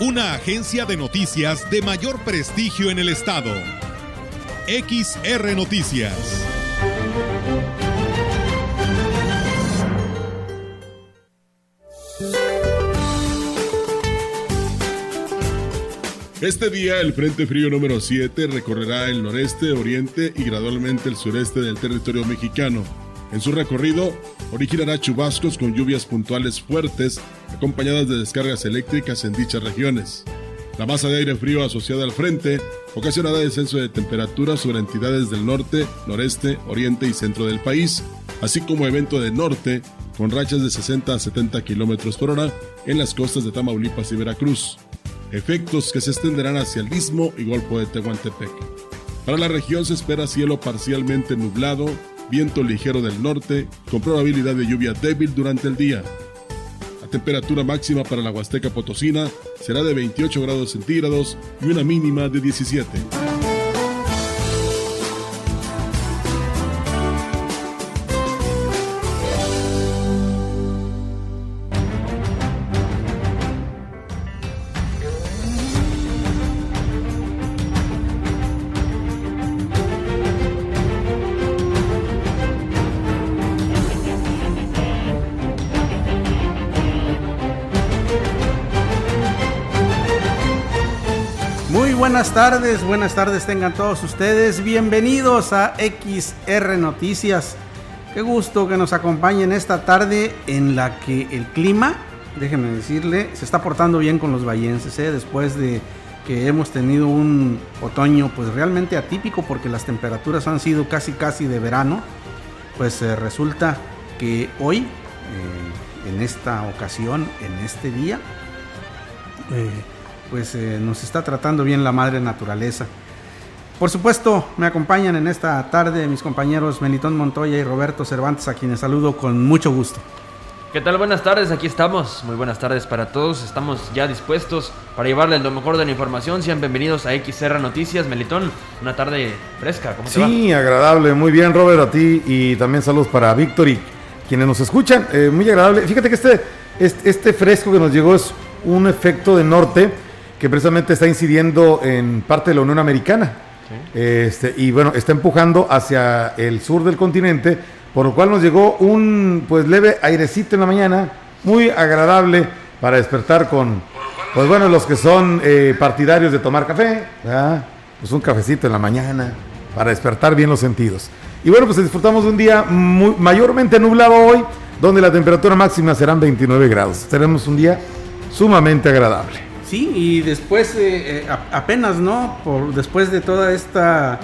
Una agencia de noticias de mayor prestigio en el estado. XR Noticias. Este día el Frente Frío número 7 recorrerá el noreste, oriente y gradualmente el sureste del territorio mexicano. En su recorrido, originará chubascos con lluvias puntuales fuertes, acompañadas de descargas eléctricas en dichas regiones. La masa de aire frío asociada al frente ocasionará descenso de temperaturas sobre entidades del norte, noreste, oriente y centro del país, así como evento de norte con rachas de 60 a 70 kilómetros por hora en las costas de Tamaulipas y Veracruz efectos que se extenderán hacia el istmo y Golfo de Tehuantepec. Para la región se espera cielo parcialmente nublado, viento ligero del norte, con probabilidad de lluvia débil durante el día. La temperatura máxima para la Huasteca Potosina será de 28 grados centígrados y una mínima de 17. Buenas tardes, buenas tardes tengan todos ustedes. Bienvenidos a XR Noticias. Qué gusto que nos acompañen esta tarde en la que el clima, déjenme decirle, se está portando bien con los vallenses, ¿eh? después de que hemos tenido un otoño pues realmente atípico porque las temperaturas han sido casi casi de verano. Pues eh, resulta que hoy, eh, en esta ocasión, en este día, pues eh, nos está tratando bien la madre naturaleza. Por supuesto, me acompañan en esta tarde mis compañeros Melitón Montoya y Roberto Cervantes, a quienes saludo con mucho gusto. ¿Qué tal? Buenas tardes, aquí estamos. Muy buenas tardes para todos. Estamos ya dispuestos para llevarles lo mejor de la información. Sean bienvenidos a XR Noticias. Melitón, una tarde fresca. ¿Cómo te sí, agradable. Muy bien, Robert, a ti. Y también saludos para Víctor y quienes nos escuchan. Eh, muy agradable. Fíjate que este, este, este fresco que nos llegó es un efecto de norte que precisamente está incidiendo en parte de la Unión Americana. Este, y bueno, está empujando hacia el sur del continente, por lo cual nos llegó un pues leve airecito en la mañana, muy agradable para despertar con, pues bueno, los que son eh, partidarios de tomar café, pues un cafecito en la mañana para despertar bien los sentidos. Y bueno, pues disfrutamos de un día muy, mayormente nublado hoy, donde la temperatura máxima serán 29 grados. Tenemos un día sumamente agradable. Sí, y después, eh, apenas, ¿no? Por, después de toda esta,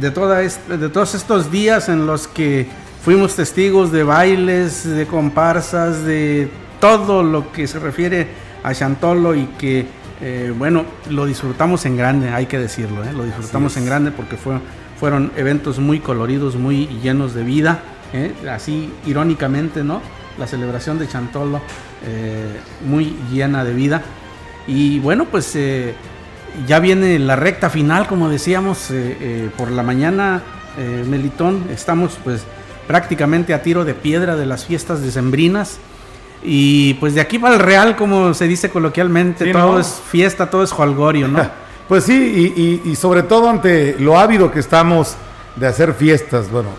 de, toda de todos estos días en los que fuimos testigos de bailes, de comparsas, de todo lo que se refiere a Chantolo y que, eh, bueno, lo disfrutamos en grande, hay que decirlo, ¿eh? lo disfrutamos en grande porque fue, fueron eventos muy coloridos, muy llenos de vida, así irónicamente, ¿no? La celebración de Chantolo muy llena de vida. Y bueno, pues eh, ya viene la recta final, como decíamos, eh, eh, por la mañana, Melitón, estamos pues prácticamente a tiro de piedra de las fiestas decembrinas. Y pues de aquí para el Real, como se dice coloquialmente, todo es fiesta, todo es jolgorio, ¿no? Pues sí, y, sobre todo ante lo ávido que estamos de hacer fiestas, bueno,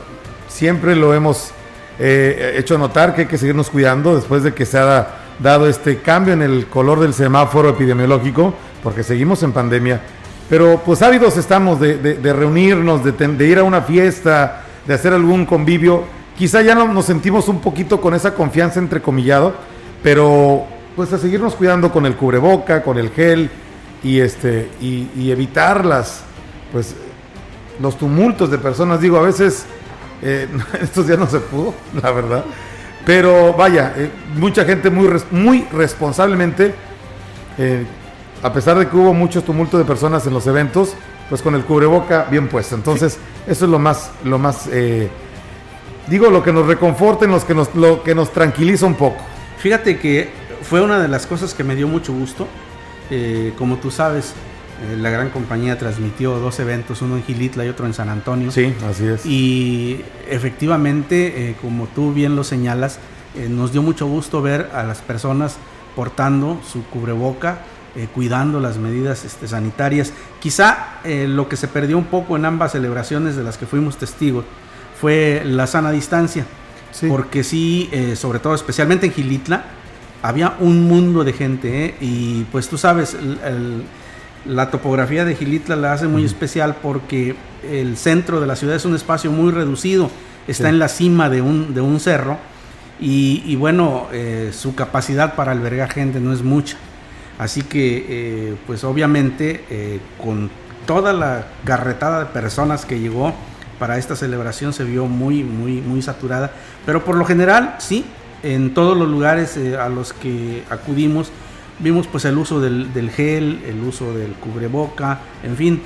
siempre lo hemos hecho notar que hay que seguirnos cuidando después de que se ha dado este cambio en el color del semáforo epidemiológico, porque seguimos en pandemia. Pero pues ávidos estamos de, reunirnos, de, ir a una fiesta, de hacer algún convivio. Quizá ya no, nos sentimos un poquito con esa confianza entrecomillado, pero pues a seguirnos cuidando con el cubreboca, con el gel y este y, evitar las pues los tumultos de personas. Digo, a veces eh, estos días no se pudo, la verdad. Pero vaya, eh, mucha gente muy, muy responsablemente eh, a pesar de que hubo mucho tumulto de personas en los eventos, pues con el cubreboca bien puesto. Entonces, eso es lo más, lo más, eh, digo, lo que nos reconforta, los que nos, lo que nos tranquiliza un poco. Fíjate que fue una de las cosas que me dio mucho gusto. Como tú sabes, eh, la gran compañía transmitió dos eventos, uno en Gilitla y otro en San Antonio. Sí, así es. Y efectivamente, como tú bien lo señalas, nos dio mucho gusto ver a las personas portando su cubreboca, eh, cuidando las medidas este, sanitarias. Quizá eh, lo que se perdió un poco en ambas celebraciones de las que fuimos testigos fue la sana distancia. Porque sí, eh, sobre todo especialmente en Gilitla, había un mundo de gente. Y pues tú sabes, la topografía de Gilitla la hace muy especial porque el centro de la ciudad es un espacio muy reducido. Está en la cima de un, de un cerro. Y, bueno, su capacidad para albergar gente no es mucha. Así que, eh, pues obviamente, eh, con toda la carretada de personas que llegó para esta celebración se vio muy, muy, muy saturada. Pero por lo general, sí, en todos los lugares eh, a los que acudimos, vimos pues el uso del, gel, el uso del cubreboca, en fin,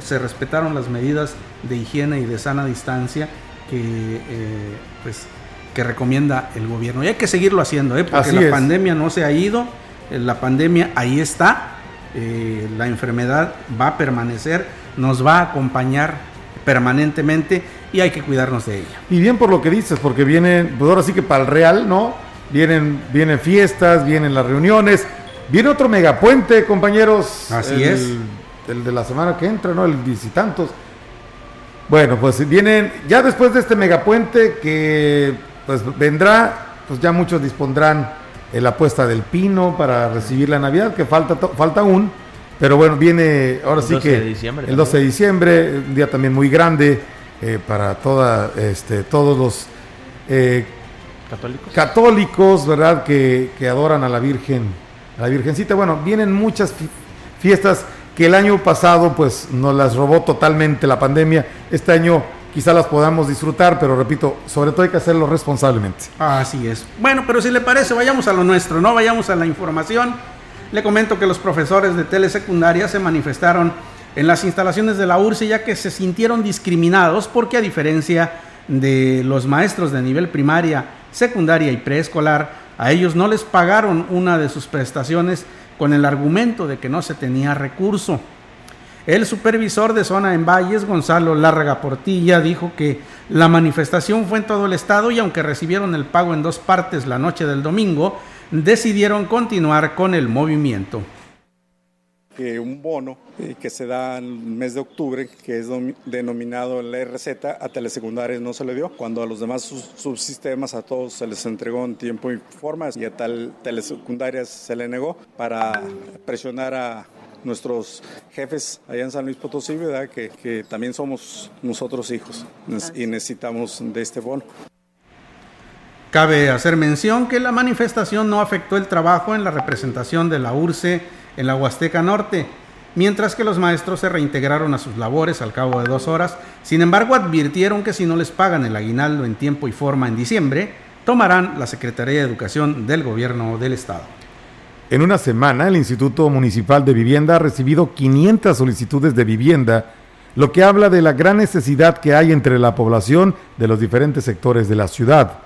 se respetaron las medidas de higiene y de sana distancia que, pues, que recomienda el gobierno. Y hay que seguirlo haciendo, porque la pandemia no se ha ido eh, la pandemia ahí está, eh, la enfermedad va a permanecer, nos va a acompañar permanentemente y hay que cuidarnos de ella. Y bien por lo que dices, porque vienen, pues ahora sí que para el Real, ¿no? Vienen, vienen fiestas, vienen las reuniones, viene otro megapuente, compañeros. Así es. El de la semana que entra, ¿no? El visitantos. Bueno, pues vienen, ya después de este megapuente que pues vendrá, pues ya muchos dispondrán la puesta del pino para recibir la Navidad, que falta, falta aún. Pero bueno, viene ahora sí que el 12 de diciembre, un día también muy grande eh, para toda, este, todos los eh, católicos, católicos ¿verdad? Que, que, adoran a la Virgen, a la Virgencita. Bueno, vienen muchas fiestas que el año pasado pues nos las robó totalmente la pandemia. Este año quizá las podamos disfrutar, pero repito, sobre todo hay que hacerlo responsablemente. Así es. Bueno, pero si le parece, vayamos a lo nuestro, ¿no? Vayamos a la información. Le comento que los profesores de telesecundaria se manifestaron en las instalaciones de la URSE ya que se sintieron discriminados porque a diferencia de los maestros de nivel primaria, secundaria y preescolar, a ellos no les pagaron una de sus prestaciones con el argumento de que no se tenía recurso. El supervisor de zona en Valles, Gonzalo Lárraga Portilla, dijo que la manifestación fue en todo el estado y aunque recibieron el pago en dos partes la noche del domingo, decidieron continuar con el movimiento. Un bono eh, que se da en el mes de octubre, que es denominado la RZ, a telesecundarias no se le dio, cuando a los demás subsistemas a todos se les entregó en tiempo y forma y a tal telesecundarias se le negó para presionar a nuestros jefes allá en San Luis Potosí, ¿verdad? Que, que también somos nosotros hijos y necesitamos de este bono. Cabe hacer mención que la manifestación no afectó el trabajo en la representación de la URCE en la Huasteca Norte, mientras que los maestros se reintegraron a sus labores al cabo de dos horas. Sin embargo, advirtieron que si no les pagan el aguinaldo en tiempo y forma en diciembre, tomarán la Secretaría de Educación del Gobierno del Estado. En una semana, el Instituto Municipal de Vivienda ha recibido 500 solicitudes de vivienda, lo que habla de la gran necesidad que hay entre la población de los diferentes sectores de la ciudad.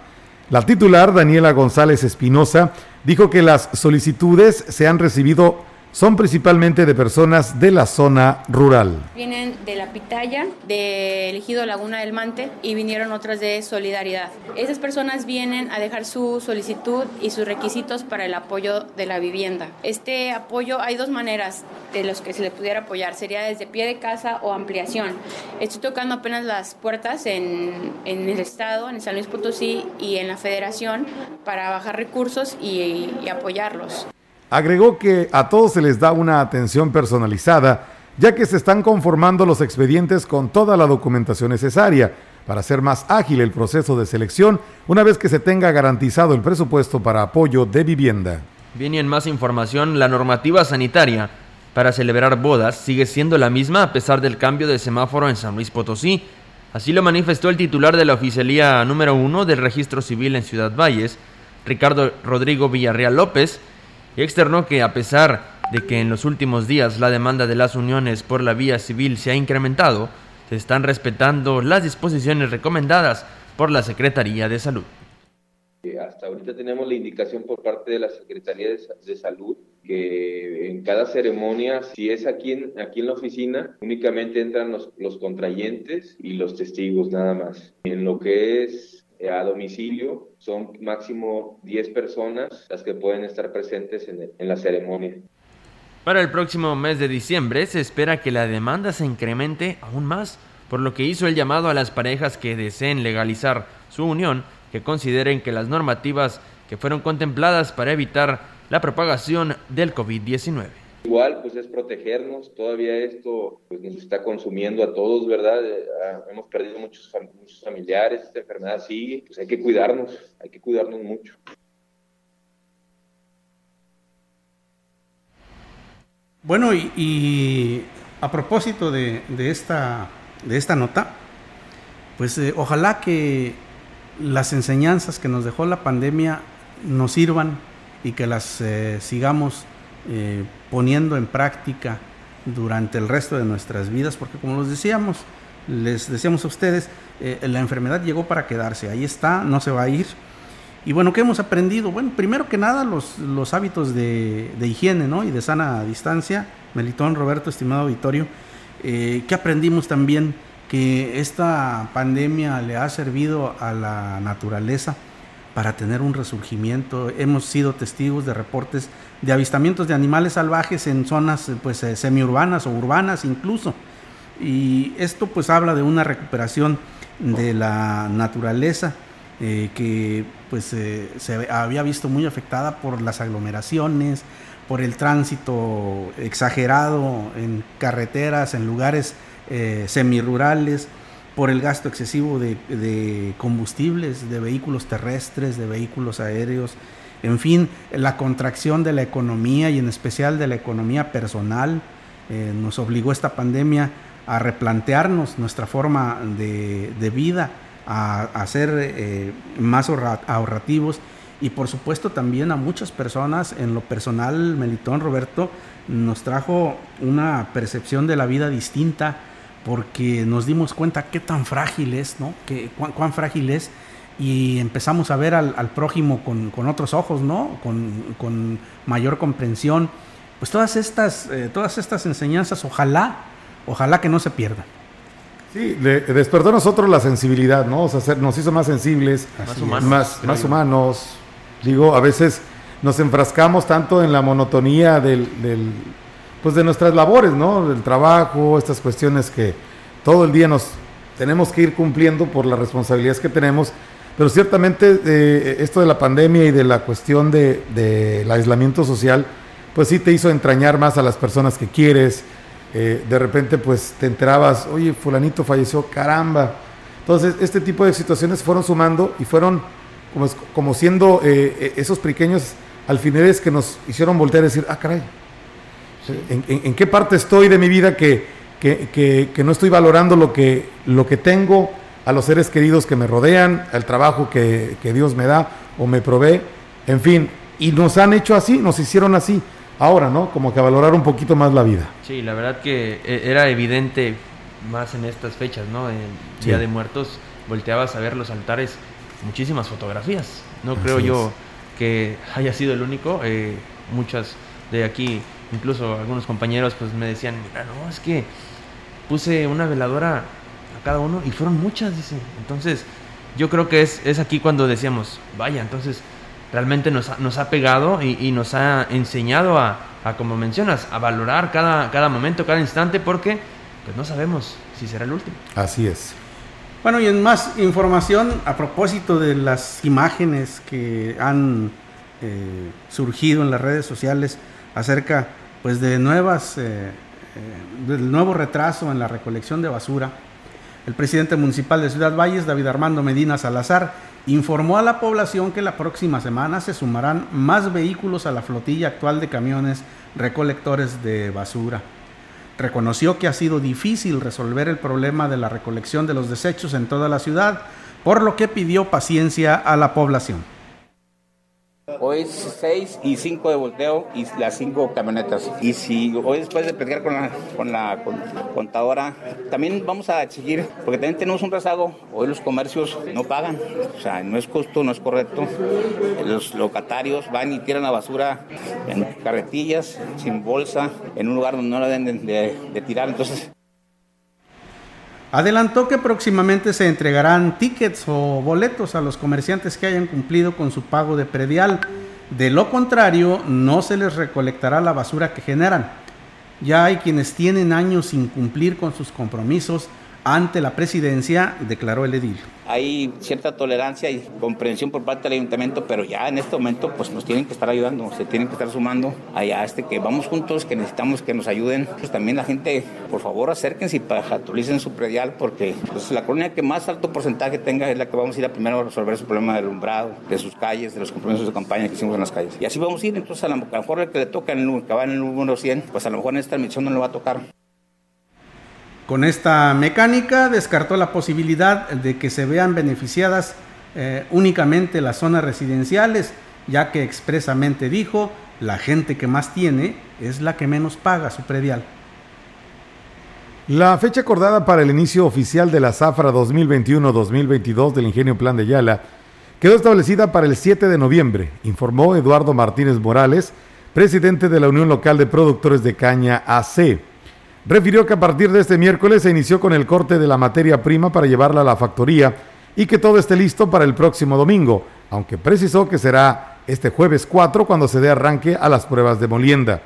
La titular, Daniela González Espinosa, dijo que las solicitudes se han recibido son principalmente de personas de la zona rural. Vienen de La Pitaya, de Elegido Laguna del Mante y vinieron otras de Solidaridad. Esas personas vienen a dejar su solicitud y sus requisitos para el apoyo de la vivienda. Este apoyo hay dos maneras de los que se le pudiera apoyar. Sería desde pie de casa o ampliación. Estoy tocando apenas las puertas en, en el Estado, en San Luis Potosí y en la Federación para bajar recursos y, y apoyarlos. Agregó que a todos se les da una atención personalizada, ya que se están conformando los expedientes con toda la documentación necesaria para hacer más ágil el proceso de selección una vez que se tenga garantizado el presupuesto para apoyo de vivienda. Bien, y en más información, la normativa sanitaria para celebrar bodas sigue siendo la misma a pesar del cambio de semáforo en San Luis Potosí. Así lo manifestó el titular de la oficialía número uno del registro civil en Ciudad Valles, Ricardo Rodrigo Villarreal López, y externó que a pesar de que en los últimos días la demanda de las uniones por la vía civil se ha incrementado, se están respetando las disposiciones recomendadas por la Secretaría de Salud. Hasta ahorita tenemos la indicación por parte de la Secretaría de, Salud que en cada ceremonia, si es aquí en, aquí en la oficina, únicamente entran los, los contrayentes y los testigos nada más. En lo que es eh, a domicilio, son máximo 10 personas las que pueden estar presentes en, en la ceremonia. Para el próximo mes de diciembre se espera que la demanda se incremente aún más, por lo que hizo el llamado a las parejas que deseen legalizar su unión que consideren que las normativas que fueron contempladas para evitar la propagación del COVID-19. Igual, pues es protegernos. Todavía esto pues, nos está consumiendo a todos, ¿verdad? Eh, ah, hemos perdido muchos, muchos familiares, esta enfermedad sigue. Pues hay que cuidarnos, hay que cuidarnos mucho. Bueno, y, a propósito de, esta, de esta nota, pues eh, ojalá que las enseñanzas que nos dejó la pandemia nos sirvan y que las eh, sigamos eh, poniendo en práctica durante el resto de nuestras vidas, porque como les decíamos, les decíamos a ustedes, eh, la enfermedad llegó para quedarse, ahí está, no se va a ir. Y bueno, ¿qué hemos aprendido? Bueno, primero que nada, los, los hábitos de, higiene ¿no? y de sana distancia. Melitón, Roberto, estimado auditorio, ¿qué aprendimos también? que esta pandemia le ha servido a la naturaleza para tener un resurgimiento. Hemos sido testigos de reportes de avistamientos de animales salvajes en zonas pues eh, semiurbanas o urbanas incluso. Y esto pues habla de una recuperación de la naturaleza eh, que pues eh, se había visto muy afectada por las aglomeraciones, por el tránsito exagerado en carreteras, en lugares eh, semirurales, por el gasto excesivo de, combustibles, de vehículos terrestres, de vehículos aéreos, en fin, la contracción de la economía y en especial de la economía personal. Eh, nos obligó esta pandemia a replantearnos nuestra forma de, vida, a, ser eh, más ahorrativos y por supuesto también a muchas personas, en lo personal, Melitón Roberto, nos trajo una percepción de la vida distinta, porque nos dimos cuenta qué tan frágil es, ¿no? Que, cuán, frágil es y empezamos a ver al, prójimo con, otros ojos, ¿no? Con, mayor comprensión. Pues todas estas, eh, todas estas enseñanzas, ojalá, ojalá que no se pierdan. Sí, despertó a nosotros la sensibilidad, ¿no? O sea, nos hizo más sensibles, más humanos, más, humanos. Digo, a veces nos enfrascamos tanto en la monotonía del pues de nuestras labores, ¿no? Del trabajo, estas cuestiones que todo el día nos tenemos que ir cumpliendo por las responsabilidades que tenemos. Pero ciertamente eh, esto de la pandemia y de la cuestión del de, aislamiento social, pues sí te hizo entrañar más a las personas que quieres. Eh, de repente pues te enterabas, oye, fulanito falleció, caramba. Entonces este tipo de situaciones fueron sumando y fueron como, como siendo eh, esos pequeños alfileres que nos hicieron voltear y decir, ah, caray, ¿En, qué parte estoy de mi vida que, que, no estoy valorando lo que, lo que tengo, a los seres queridos que me rodean, al trabajo que, Dios me da o me provee? En fin, y nos han hecho así, nos hicieron así. Ahora, ¿no? Como que a valorar un poquito más la vida. Sí, la verdad que eh, era evidente más en estas fechas, ¿no? En Día de Muertos, volteabas a ver los altares, muchísimas fotografías. No creo yo que haya sido el único. Eh, muchas de aquí incluso algunos compañeros pues me decían, mira, no, es que puse una veladora a cada uno y fueron muchas, dice. Entonces, yo creo que es, es aquí cuando decíamos, vaya, entonces realmente nos ha, nos ha pegado y, nos ha enseñado a, a, como mencionas, a valorar cada, cada momento, cada instante, porque pues no sabemos si será el último. Así es. Bueno, y en más información a propósito de las imágenes que han eh, surgido en las redes sociales acerca pues de nuevas, eh, eh, del nuevo retraso en la recolección de basura, el presidente municipal de Ciudad Valles, David Armando Medina Salazar, informó a la población que la próxima semana se sumarán más vehículos a la flotilla actual de camiones recolectores de basura. Reconoció que ha sido difícil resolver el problema de la recolección de los desechos en toda la ciudad, por lo que pidió paciencia a la población Hoy es 6 y 5 de volteo y las 5 camionetas. Y si hoy después de platicar con la, con la contadora, también vamos a exigir, porque también tenemos un rezago, hoy los comercios no pagan, o sea, no es justo, no es correcto. Los locatarios van y tiran la basura en carretillas, sin bolsa, en un lugar donde no la deben de, de tirar, entonces Adelantó que próximamente se entregarán tickets o boletos a los comerciantes que hayan cumplido con su pago de predial. De lo contrario, no se les recolectará la basura que generan. Ya hay quienes tienen años sin cumplir con sus compromisos ante la presidencia, declaró el edil hay cierta tolerancia y comprensión por parte del ayuntamiento, pero ya en este momento pues nos tienen que estar ayudando, se tienen que estar sumando allá este que vamos juntos, que necesitamos que nos ayuden. Pues también la gente, por favor, acérquense y actualicen su predial porque pues, la colonia que más alto porcentaje tenga es la que vamos a ir a primero a resolver su problema del alumbrado, de sus calles, de los compromisos de campaña que hicimos en las calles. Y así vamos a ir, entonces a lo mejor el que le toca en el, que va en el número 100, pues a lo mejor en esta emisión no le va a tocar. Con esta mecánica descartó la posibilidad de que se vean beneficiadas eh, únicamente las zonas residenciales, ya que expresamente dijo, la gente que más tiene es la que menos paga su predial. La fecha acordada para el inicio oficial de la Zafra 2021-2022 del Ingenio Plan de Yala quedó establecida para el 7 de noviembre, informó Eduardo Martínez Morales, presidente de la Unión Local de Productores de Caña AC refirió que a partir de este miércoles se inició con el corte de la materia prima para llevarla a la factoría y que todo esté listo para el próximo domingo, aunque precisó que será este jueves 4 cuando se dé arranque a las pruebas de molienda.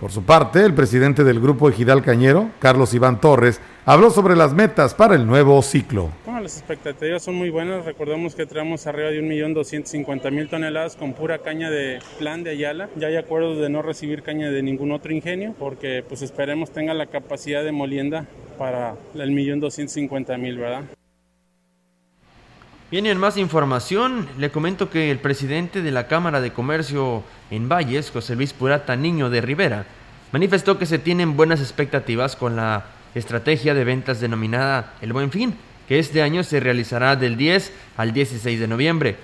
Por su parte, el presidente del grupo Ejidal Cañero, Carlos Iván Torres, habló sobre las metas para el nuevo ciclo. Bueno, las expectativas son muy buenas. Recordemos que traemos arriba de 1.250.000 toneladas con pura caña de plan de Ayala. Ya hay acuerdos de no recibir caña de ningún otro ingenio porque pues esperemos tenga la capacidad de molienda para el 1.250.000, ¿verdad? Bien, en más información, le comento que el presidente de la Cámara de Comercio en Valles, José Luis Purata Niño de Rivera, manifestó que se tienen buenas expectativas con la estrategia de ventas denominada El Buen Fin, que este año se realizará del 10 al 16 de noviembre.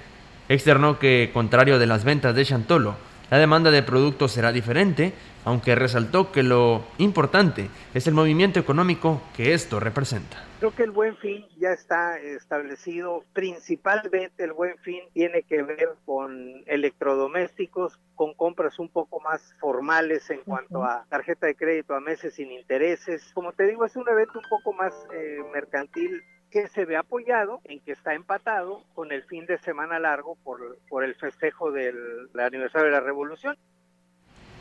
Externó que, contrario de las ventas de Chantolo, la demanda de productos será diferente, aunque resaltó que lo importante es el movimiento económico que esto representa. Creo que el buen fin ya está establecido. Principalmente el buen fin tiene que ver con electrodomésticos, con compras un poco más formales en cuanto a tarjeta de crédito a meses sin intereses. Como te digo, es un evento un poco más eh, mercantil que se ve apoyado en que está empatado con el fin de semana largo por, por el festejo del, aniversario de la revolución.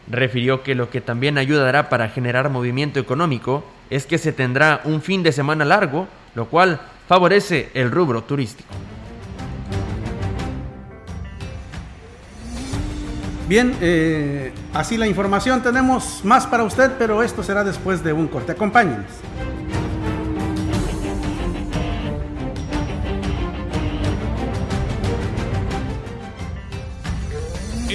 Refirió que lo que también ayudará para generar movimiento económico es que se tendrá un fin de semana largo, lo cual favorece el rubro turístico. Bien, eh, así la información. Tenemos más para usted, pero esto será después de un corte. Acompáñenos.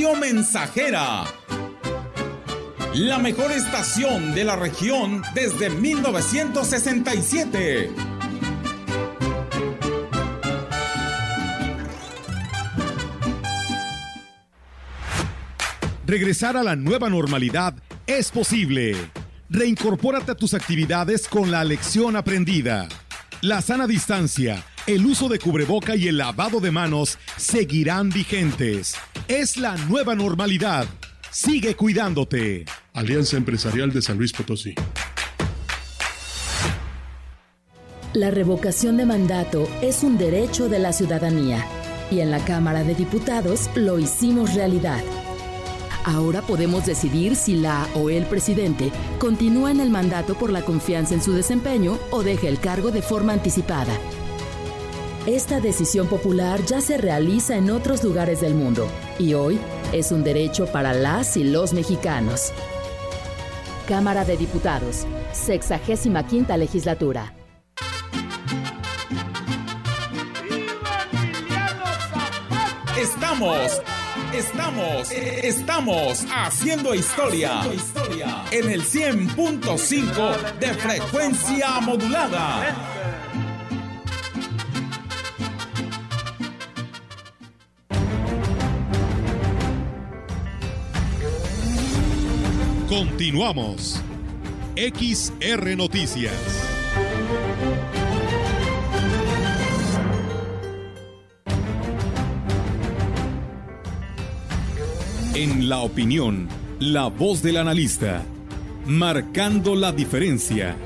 Mensajera. La mejor estación de la región desde 1967. Regresar a la nueva normalidad es posible. Reincorpórate a tus actividades con la lección aprendida. La sana distancia el uso de cubreboca y el lavado de manos seguirán vigentes. Es la nueva normalidad. Sigue cuidándote. Alianza Empresarial de San Luis Potosí. La revocación de mandato es un derecho de la ciudadanía y en la Cámara de Diputados lo hicimos realidad. Ahora podemos decidir si la o el presidente continúa en el mandato por la confianza en su desempeño o deja el cargo de forma anticipada. Esta decisión popular ya se realiza en otros lugares del mundo y hoy es un derecho para las y los mexicanos. Cámara de Diputados, 65 legislatura. Estamos, estamos, estamos haciendo historia en el 100.5 de frecuencia modulada. Continuamos. XR Noticias. En la opinión, la voz del analista, marcando la diferencia.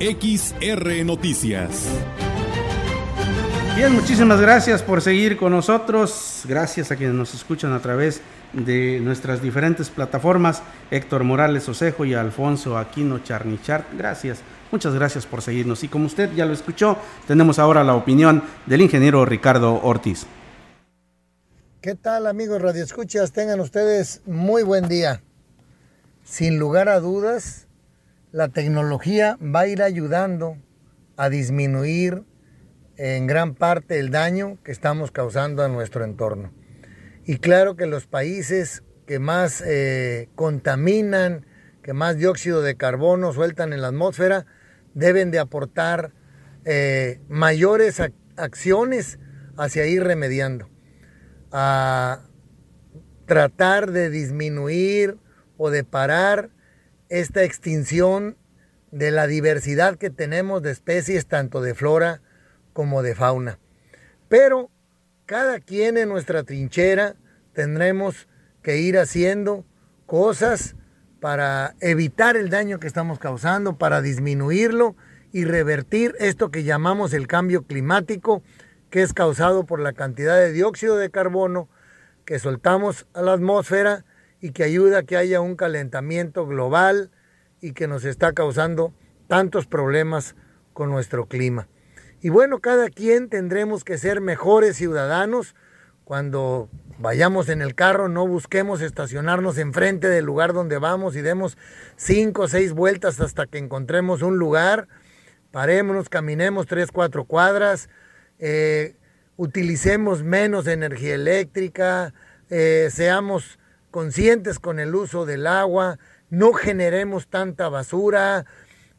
XR Noticias. Bien, muchísimas gracias por seguir con nosotros. Gracias a quienes nos escuchan a través de nuestras diferentes plataformas. Héctor Morales Osejo y Alfonso Aquino Charnichart. Gracias. Muchas gracias por seguirnos. Y como usted ya lo escuchó, tenemos ahora la opinión del ingeniero Ricardo Ortiz. ¿Qué tal amigos radioescuchas? Tengan ustedes muy buen día. Sin lugar a dudas, la tecnología va a ir ayudando a disminuir en gran parte el daño que estamos causando a nuestro entorno. Y claro que los países que más eh, contaminan, que más dióxido de carbono sueltan en la atmósfera, deben de aportar eh, mayores acciones hacia ir remediando a tratar de disminuir o de parar esta extinción de la diversidad que tenemos de especies, tanto de flora como de fauna. Pero cada quien en nuestra trinchera tendremos que ir haciendo cosas para evitar el daño que estamos causando, para disminuirlo y revertir esto que llamamos el cambio climático que es causado por la cantidad de dióxido de carbono que soltamos a la atmósfera y que ayuda a que haya un calentamiento global y que nos está causando tantos problemas con nuestro clima. Y bueno, cada quien tendremos que ser mejores ciudadanos. Cuando vayamos en el carro, no busquemos estacionarnos enfrente del lugar donde vamos y demos cinco o seis vueltas hasta que encontremos un lugar. Parémonos, caminemos tres, cuatro cuadras, eh, utilicemos menos energía eléctrica, eh, seamos conscientes con el uso del agua, no generemos tanta basura,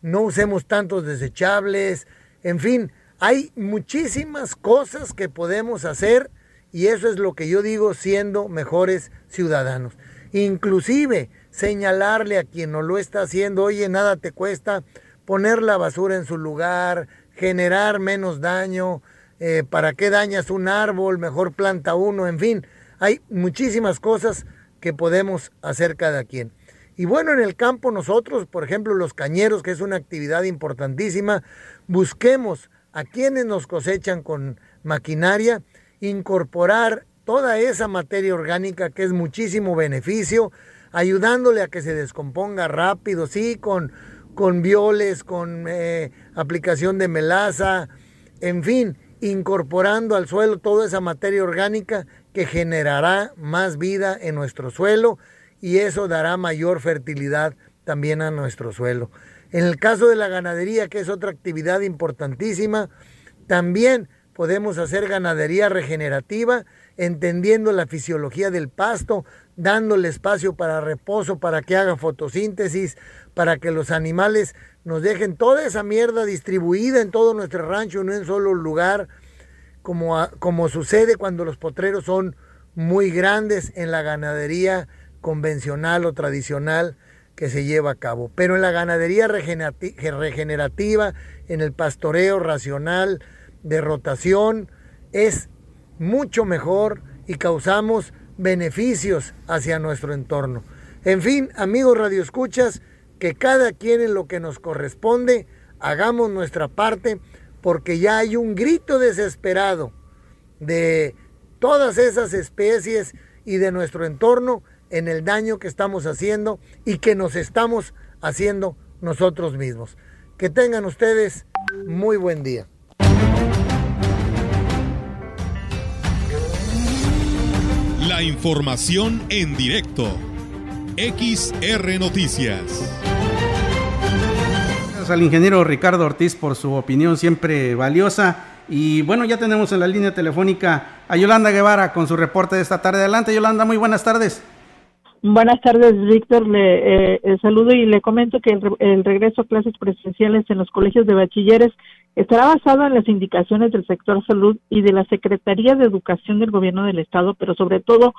no usemos tantos desechables, en fin, hay muchísimas cosas que podemos hacer y eso es lo que yo digo siendo mejores ciudadanos. Inclusive señalarle a quien no lo está haciendo, oye, nada te cuesta poner la basura en su lugar, generar menos daño, eh, ¿para qué dañas un árbol? Mejor planta uno, en fin, hay muchísimas cosas que podemos hacer cada quien. Y bueno, en el campo nosotros, por ejemplo, los cañeros, que es una actividad importantísima, busquemos a quienes nos cosechan con maquinaria, incorporar toda esa materia orgánica que es muchísimo beneficio, ayudándole a que se descomponga rápido, sí, con, con violes, con eh, aplicación de melaza, en fin, incorporando al suelo toda esa materia orgánica que generará más vida en nuestro suelo y eso dará mayor fertilidad también a nuestro suelo. En el caso de la ganadería, que es otra actividad importantísima, también podemos hacer ganadería regenerativa, entendiendo la fisiología del pasto, dándole espacio para reposo, para que haga fotosíntesis, para que los animales nos dejen toda esa mierda distribuida en todo nuestro rancho, no en solo lugar, como, como sucede cuando los potreros son muy grandes en la ganadería convencional o tradicional que se lleva a cabo. Pero en la ganadería regenerativa, en el pastoreo racional de rotación, es mucho mejor y causamos beneficios hacia nuestro entorno. En fin, amigos radioescuchas, que cada quien en lo que nos corresponde hagamos nuestra parte porque ya hay un grito desesperado de todas esas especies y de nuestro entorno en el daño que estamos haciendo y que nos estamos haciendo nosotros mismos. Que tengan ustedes muy buen día. La información en directo. XR Noticias. Gracias al ingeniero Ricardo Ortiz por su opinión siempre valiosa. Y bueno, ya tenemos en la línea telefónica a Yolanda Guevara con su reporte de esta tarde. Adelante, Yolanda, muy buenas tardes. Buenas tardes, Víctor. Le eh, saludo y le comento que el, regreso a clases presenciales en los colegios de bachilleres estará basado en las indicaciones del sector salud y de la Secretaría de Educación del Gobierno del Estado, pero sobre todo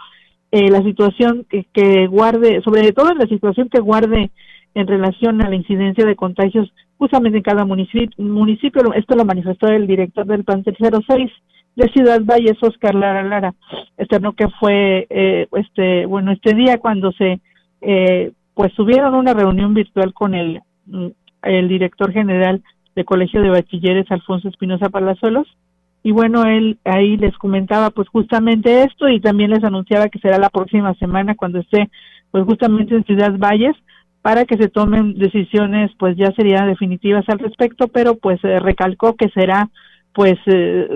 eh, la situación que, que, guarde, sobre todo en la situación que guarde en relación a la incidencia de contagios justamente en cada municipio. municipio esto lo manifestó el director del plan 06 de Ciudad Valles, Oscar Lara Lara, externó que fue eh, este bueno este día cuando se eh, pues tuvieron una reunión virtual con el, mm, el director general del Colegio de Bachilleres, Alfonso Espinosa Palazuelos, y bueno, él ahí les comentaba pues justamente esto y también les anunciaba que será la próxima semana cuando esté pues justamente en Ciudad Valles para que se tomen decisiones pues ya serían definitivas al respecto, pero pues recalcó que será pues eh,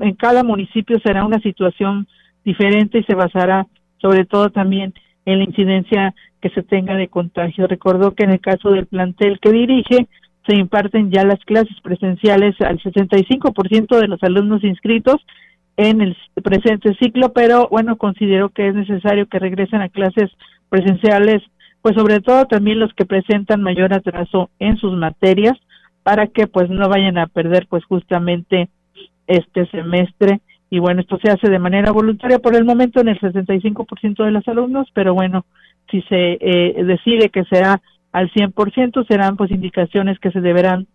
en cada municipio será una situación diferente y se basará sobre todo también en la incidencia que se tenga de contagio. Recordó que en el caso del plantel que dirige, se imparten ya las clases presenciales al 65% de los alumnos inscritos en el presente ciclo, pero bueno, considero que es necesario que regresen a clases presenciales, pues sobre todo también los que presentan mayor atraso en sus materias, para que pues no vayan a perder pues justamente este semestre. Y bueno, esto se hace de manera voluntaria por el momento en el 65% de los alumnos, pero bueno, si se eh, decide que sea al 100%, serán pues indicaciones que se deberán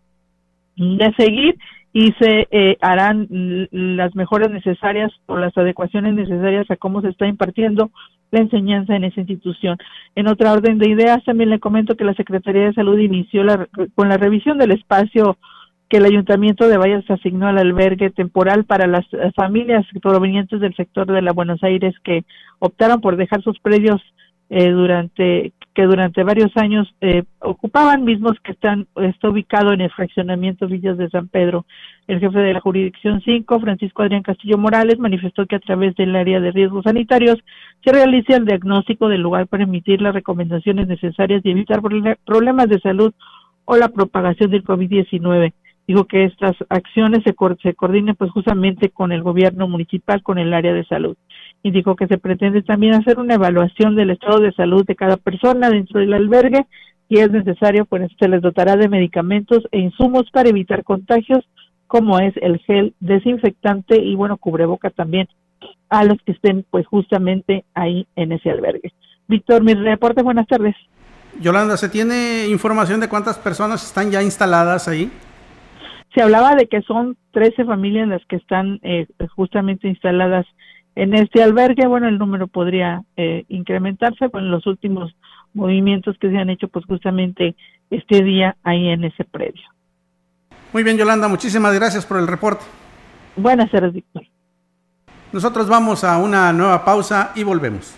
de seguir y se eh, harán las mejoras necesarias o las adecuaciones necesarias a cómo se está impartiendo la enseñanza en esa institución. En otra orden de ideas, también le comento que la Secretaría de Salud inició la, con la revisión del espacio que el Ayuntamiento de Valles asignó al albergue temporal para las familias provenientes del sector de la Buenos Aires que optaron por dejar sus predios eh, durante que durante varios años eh, ocupaban mismos que están está ubicado en el fraccionamiento Villas de San Pedro. El jefe de la jurisdicción 5, Francisco Adrián Castillo Morales, manifestó que a través del área de riesgos sanitarios se realiza el diagnóstico del lugar para emitir las recomendaciones necesarias y evitar problemas de salud o la propagación del COVID-19. Dijo que estas acciones se, se coordinen pues justamente con el gobierno municipal, con el área de salud indicó que se pretende también hacer una evaluación del estado de salud de cada persona dentro del albergue y es necesario, pues se les dotará de medicamentos e insumos para evitar contagios, como es el gel desinfectante y bueno, cubreboca también a los que estén pues justamente ahí en ese albergue. Víctor, mi reporte, buenas tardes. Yolanda, ¿se tiene información de cuántas personas están ya instaladas ahí? Se hablaba de que son 13 familias las que están eh, justamente instaladas en este albergue, bueno, el número podría eh, incrementarse con los últimos movimientos que se han hecho, pues justamente este día ahí en ese predio. Muy bien, Yolanda, muchísimas gracias por el reporte. Buenas tardes, Víctor. Nosotros vamos a una nueva pausa y volvemos.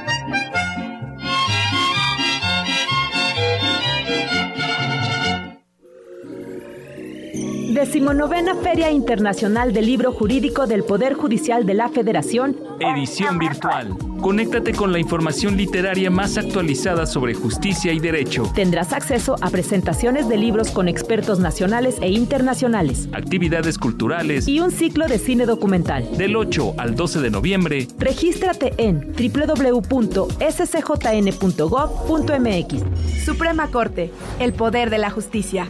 Decimonovena Feria Internacional del Libro Jurídico del Poder Judicial de la Federación. Edición virtual. Conéctate con la información literaria más actualizada sobre justicia y derecho. Tendrás acceso a presentaciones de libros con expertos nacionales e internacionales. Actividades culturales. Y un ciclo de cine documental. Del 8 al 12 de noviembre. Regístrate en www.scjn.gov.mx. Suprema Corte. El poder de la justicia.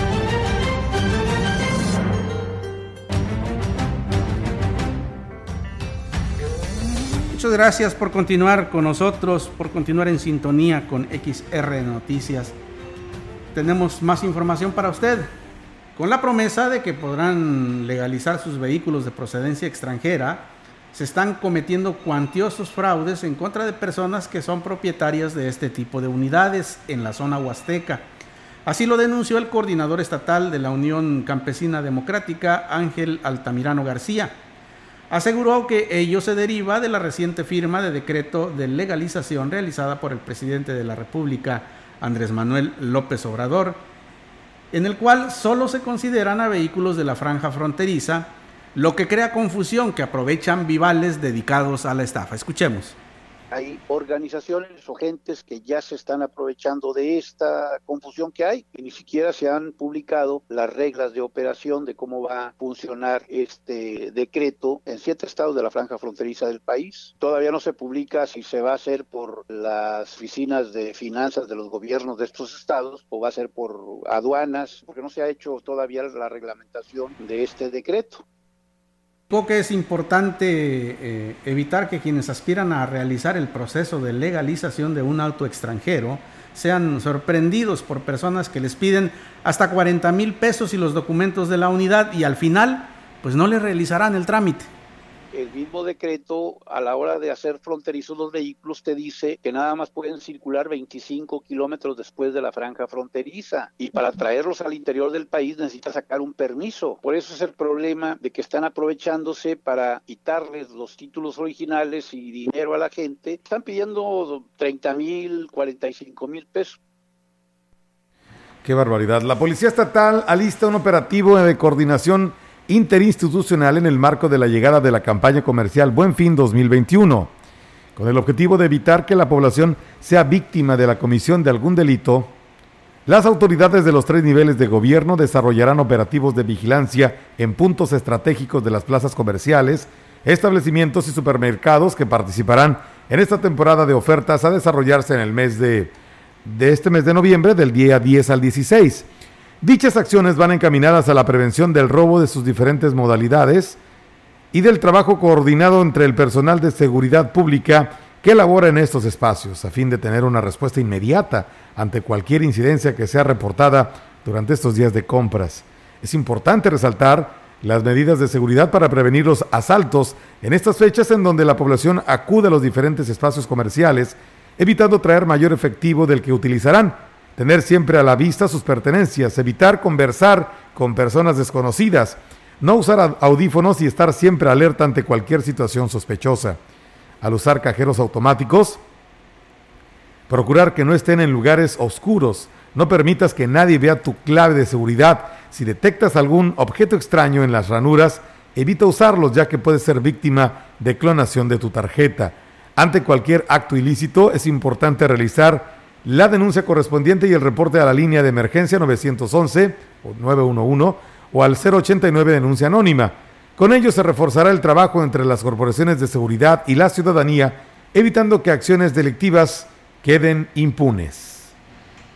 Muchas gracias por continuar con nosotros, por continuar en sintonía con XR Noticias. Tenemos más información para usted, con la promesa de que podrán legalizar sus vehículos de procedencia extranjera. Se están cometiendo cuantiosos fraudes en contra de personas que son propietarias de este tipo de unidades en la zona huasteca. Así lo denunció el coordinador estatal de la Unión Campesina Democrática, Ángel Altamirano García aseguró que ello se deriva de la reciente firma de decreto de legalización realizada por el presidente de la República, Andrés Manuel López Obrador, en el cual solo se consideran a vehículos de la franja fronteriza, lo que crea confusión que aprovechan vivales dedicados a la estafa. Escuchemos. Hay organizaciones o gentes que ya se están aprovechando de esta confusión que hay y ni siquiera se han publicado las reglas de operación de cómo va a funcionar este decreto en siete estados de la franja fronteriza del país. Todavía no se publica si se va a hacer por las oficinas de finanzas de los gobiernos de estos estados o va a ser por aduanas, porque no se ha hecho todavía la reglamentación de este decreto. Que es importante eh, evitar que quienes aspiran a realizar el proceso de legalización de un auto extranjero sean sorprendidos por personas que les piden hasta 40 mil pesos y los documentos de la unidad y al final pues no les realizarán el trámite el mismo decreto a la hora de hacer fronterizos los vehículos te dice que nada más pueden circular 25 kilómetros después de la franja fronteriza y para traerlos al interior del país necesita sacar un permiso. Por eso es el problema de que están aprovechándose para quitarles los títulos originales y dinero a la gente. Están pidiendo 30 mil, 45 mil pesos. Qué barbaridad. La Policía Estatal alista un operativo de coordinación interinstitucional en el marco de la llegada de la campaña comercial Buen Fin 2021, con el objetivo de evitar que la población sea víctima de la comisión de algún delito. Las autoridades de los tres niveles de gobierno desarrollarán operativos de vigilancia en puntos estratégicos de las plazas comerciales, establecimientos y supermercados que participarán en esta temporada de ofertas a desarrollarse en el mes de, de este mes de noviembre, del día 10 al 16. Dichas acciones van encaminadas a la prevención del robo de sus diferentes modalidades y del trabajo coordinado entre el personal de seguridad pública que labora en estos espacios, a fin de tener una respuesta inmediata ante cualquier incidencia que sea reportada durante estos días de compras. Es importante resaltar las medidas de seguridad para prevenir los asaltos en estas fechas en donde la población acude a los diferentes espacios comerciales, evitando traer mayor efectivo del que utilizarán tener siempre a la vista sus pertenencias, evitar conversar con personas desconocidas, no usar audífonos y estar siempre alerta ante cualquier situación sospechosa. Al usar cajeros automáticos, Procurar que no estén en lugares oscuros. No permitas que nadie vea tu clave de seguridad. Si detectas algún objeto extraño en las ranuras, evita usarlos ya que puedes ser víctima de clonación de tu tarjeta. Ante cualquier acto ilícito es importante realizar la denuncia correspondiente y el reporte a la línea de emergencia 911 o 911 o al 089 denuncia anónima. Con ello se reforzará el trabajo entre las corporaciones de seguridad y la ciudadanía, evitando que acciones delictivas queden impunes.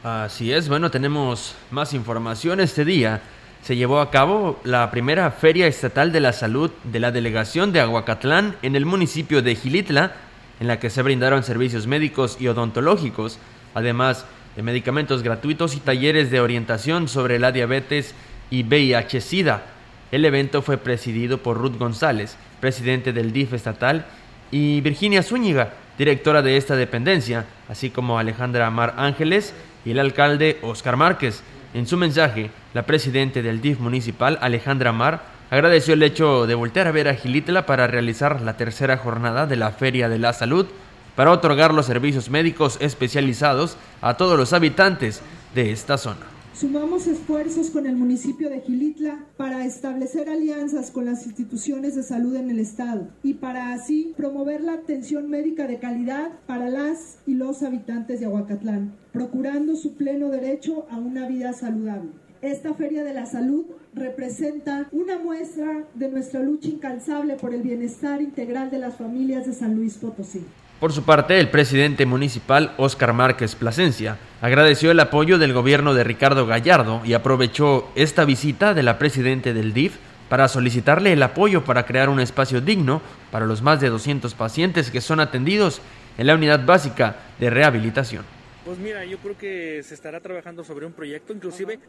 Así es, bueno, tenemos más información este día. Se llevó a cabo la primera Feria Estatal de la Salud de la Delegación de Aguacatlán en el municipio de Gilitla, en la que se brindaron servicios médicos y odontológicos, además de medicamentos gratuitos y talleres de orientación sobre la diabetes y VIH-Sida. El evento fue presidido por Ruth González, presidente del DIF estatal, y Virginia Zúñiga, directora de esta dependencia, así como Alejandra Mar Ángeles y el alcalde Oscar Márquez. En su mensaje, la presidenta del DIF municipal, Alejandra Mar, agradeció el hecho de voltear a ver a Gilitla para realizar la tercera jornada de la Feria de la Salud para otorgar los servicios médicos especializados a todos los habitantes de esta zona. Sumamos esfuerzos con el municipio de Gilitla para establecer alianzas con las instituciones de salud en el estado y para así promover la atención médica de calidad para las y los habitantes de Aguacatlán, procurando su pleno derecho a una vida saludable. Esta Feria de la Salud representa una muestra de nuestra lucha incansable por el bienestar integral de las familias de San Luis Potosí. Por su parte, el presidente municipal Óscar Márquez Plasencia agradeció el apoyo del gobierno de Ricardo Gallardo y aprovechó esta visita de la presidente del DIF para solicitarle el apoyo para crear un espacio digno para los más de 200 pacientes que son atendidos en la unidad básica de rehabilitación. Pues mira, yo creo que se estará trabajando sobre un proyecto, inclusive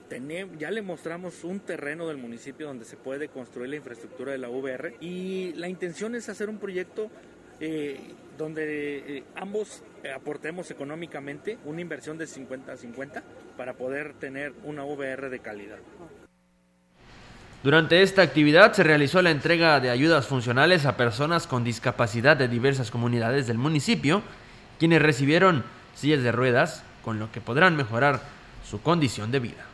ya le mostramos un terreno del municipio donde se puede construir la infraestructura de la VR y la intención es hacer un proyecto eh, donde eh, ambos aportemos económicamente una inversión de 50 a 50 para poder tener una VR de calidad. Durante esta actividad se realizó la entrega de ayudas funcionales a personas con discapacidad de diversas comunidades del municipio, quienes recibieron sillas de ruedas, con lo que podrán mejorar su condición de vida.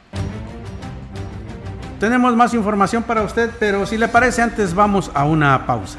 Tenemos más información para usted, pero si le parece antes vamos a una pausa.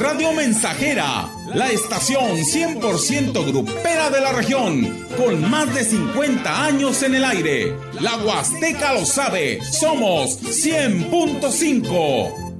Radio Mensajera, la estación 100% grupera de la región, con más de 50 años en el aire. La Huasteca lo sabe, somos 100.5.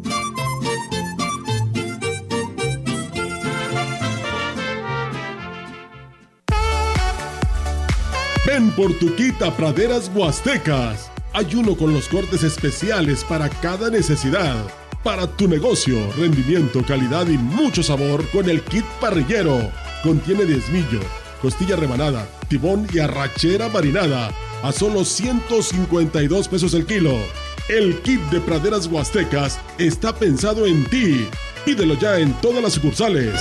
Ven por tu quita praderas huastecas. Hay uno con los cortes especiales para cada necesidad para tu negocio, rendimiento, calidad y mucho sabor con el kit parrillero. Contiene diezmillo, costilla rebanada, tibón y arrachera marinada a solo 152 pesos el kilo. El kit de praderas huastecas está pensado en ti. Pídelo ya en todas las sucursales.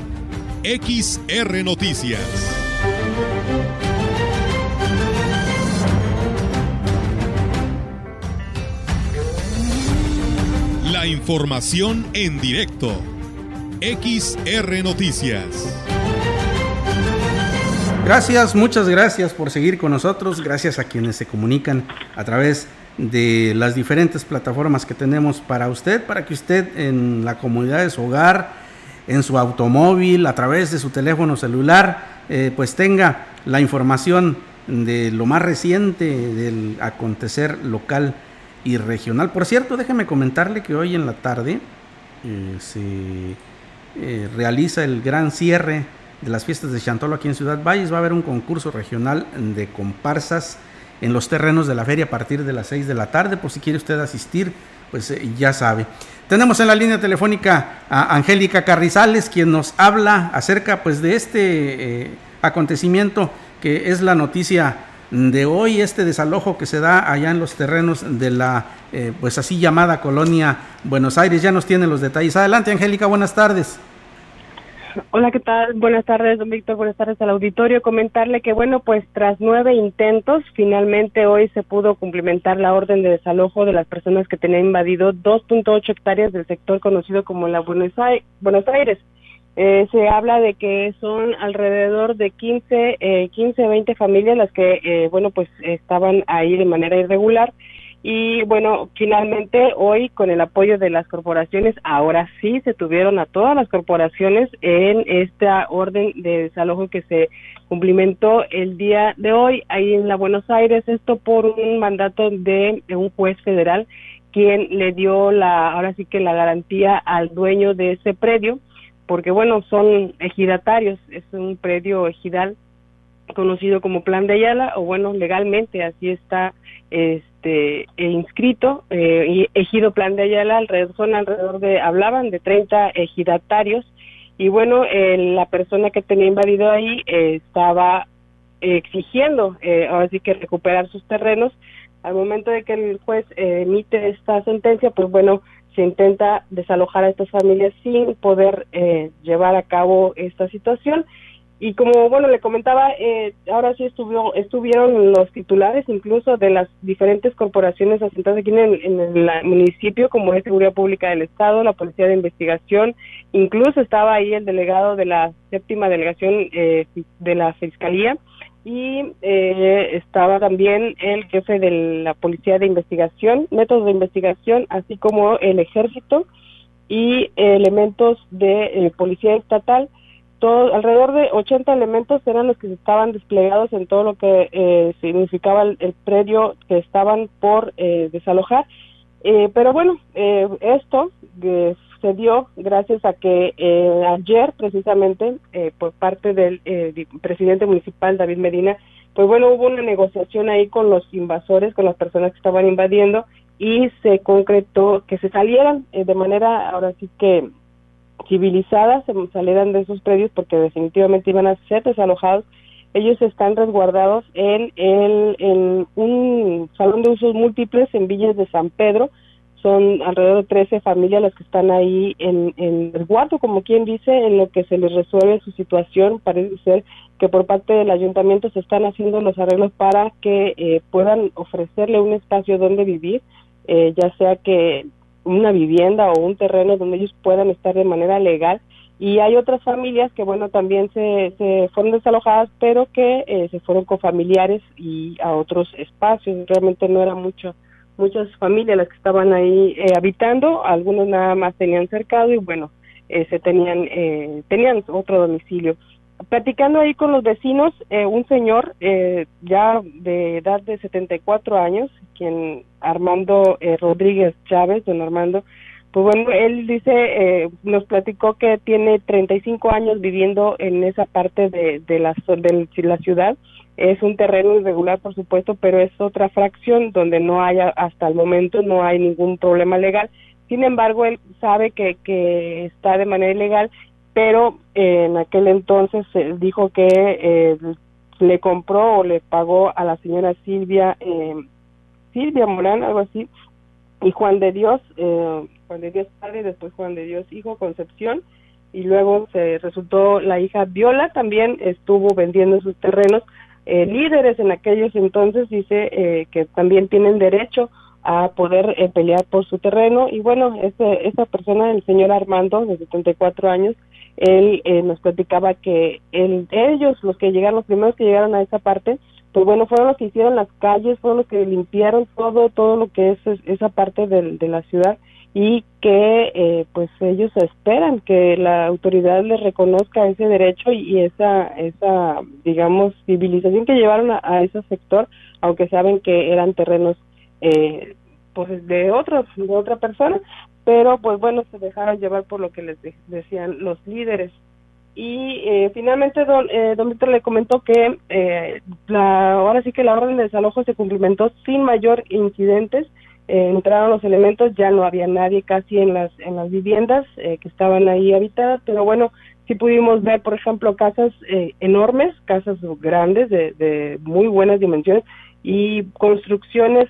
XR Noticias. La información en directo. XR Noticias. Gracias, muchas gracias por seguir con nosotros. Gracias a quienes se comunican a través de las diferentes plataformas que tenemos para usted, para que usted en la comunidad de su hogar, en su automóvil, a través de su teléfono celular, eh, pues tenga la información de lo más reciente del acontecer local y regional. Por cierto, déjeme comentarle que hoy en la tarde eh, se eh, realiza el gran cierre de las fiestas de Chantolo aquí en Ciudad Valles. Va a haber un concurso regional de comparsas en los terrenos de la feria a partir de las 6 de la tarde. Por si quiere usted asistir, pues ya sabe. Tenemos en la línea telefónica a Angélica Carrizales, quien nos habla acerca pues de este eh, acontecimiento que es la noticia de hoy, este desalojo que se da allá en los terrenos de la eh, pues así llamada colonia Buenos Aires. Ya nos tiene los detalles. Adelante, Angélica, buenas tardes. Hola, ¿qué tal? Buenas tardes, don Víctor. Buenas tardes al auditorio. Comentarle que, bueno, pues tras nueve intentos, finalmente hoy se pudo cumplimentar la orden de desalojo de las personas que tenían invadido 2.8 hectáreas del sector conocido como la Buenos Aires. Eh, se habla de que son alrededor de 15, eh, 15, 20 familias las que, eh, bueno, pues estaban ahí de manera irregular y bueno, finalmente hoy con el apoyo de las corporaciones, ahora sí se tuvieron a todas las corporaciones en esta orden de desalojo que se cumplimentó el día de hoy ahí en la Buenos Aires, esto por un mandato de, un juez federal quien le dio la, ahora sí que la garantía al dueño de ese predio, porque bueno, son ejidatarios, es un predio ejidal conocido como Plan de Ayala, o bueno, legalmente así está este e inscrito eh, ejido plan de Ayala alrededor son alrededor de hablaban de 30 ejidatarios y bueno eh, la persona que tenía invadido ahí eh, estaba exigiendo eh, ahora sí que recuperar sus terrenos. Al momento de que el juez emite esta sentencia pues bueno se intenta desalojar a estas familias sin poder llevar a cabo esta situación y como, bueno, le comentaba, eh, ahora sí estuvo, estuvieron los titulares incluso de las diferentes corporaciones asentadas aquí en el, municipio, como es Seguridad Pública del Estado, la Policía de Investigación, incluso estaba ahí el delegado de la séptima delegación eh, de la Fiscalía y eh, estaba también el jefe de la Policía de Investigación, métodos de investigación, así como el Ejército y elementos de Policía Estatal alrededor de 80 elementos eran los que estaban desplegados en todo lo que eh, significaba el, predio que estaban por eh, desalojar. Eh, pero bueno, esto se dio gracias a que ayer precisamente por parte del presidente municipal David Medina, pues bueno, hubo una negociación ahí con los invasores, con las personas que estaban invadiendo y se concretó que se salieran de manera ahora sí que civilizadas se salieran de esos predios porque definitivamente iban a ser desalojados. Ellos están resguardados en, el, en un salón de usos múltiples en Villas de San Pedro. Son alrededor de 13 familias las que están ahí en, en resguardo, como quien dice, en lo que se les resuelve su situación. Parece ser que por parte del ayuntamiento se están haciendo los arreglos para que eh, puedan ofrecerle un espacio donde vivir, eh, ya sea que una vivienda o un terreno donde ellos puedan estar de manera legal. Y hay otras familias que bueno también se, se fueron desalojadas pero que eh, se fueron con familiares y a otros espacios. Realmente no era mucho muchas familias las que estaban ahí eh, habitando. Algunos nada más tenían cercado y bueno eh, se tenían tenían otro domicilio platicando ahí con los vecinos, eh, un señor eh, ya de edad de 74 años, quien Armando eh, Rodríguez Chávez, don Armando, pues bueno, él dice, nos platicó que tiene 35 años viviendo en esa parte de, de, la, de la ciudad. Es un terreno irregular, por supuesto, pero es otra fracción donde no haya, hasta el momento no hay ningún problema legal. Sin embargo, él sabe que, que está de manera ilegal pero eh, en aquel entonces dijo que eh, le compró o le pagó a la señora Silvia eh, Silvia Morán algo así y Juan de Dios Juan de Dios padre después Juan de Dios hijo Concepción y luego se resultó la hija Viola también estuvo vendiendo sus terrenos. Eh, líderes en aquellos entonces dice eh, que también tienen derecho a poder eh, pelear por su terreno y bueno, este, esta persona, el señor Armando, de 74 años, él eh, nos platicaba que el, ellos, los que llegaron, los primeros que llegaron a esa parte, pues bueno, fueron los que hicieron las calles, fueron los que limpiaron todo, todo lo que es, esa parte de, de la ciudad y que eh, pues ellos esperan que la autoridad les reconozca ese derecho y, esa esa digamos civilización que llevaron a, ese sector aunque saben que eran terrenos eh, pues de otros de otra persona pero pues bueno se dejaron llevar por lo que les decían los líderes. Y eh, finalmente don, eh, don Víctor le comentó que eh, la, ahora sí que la orden de desalojo se cumplimentó sin mayor incidentes. Eh, entraron los elementos ya no había nadie casi en las en las viviendas eh, que estaban ahí habitadas pero bueno sí pudimos ver por ejemplo casas eh, enormes casas grandes de, de muy buenas dimensiones y construcciones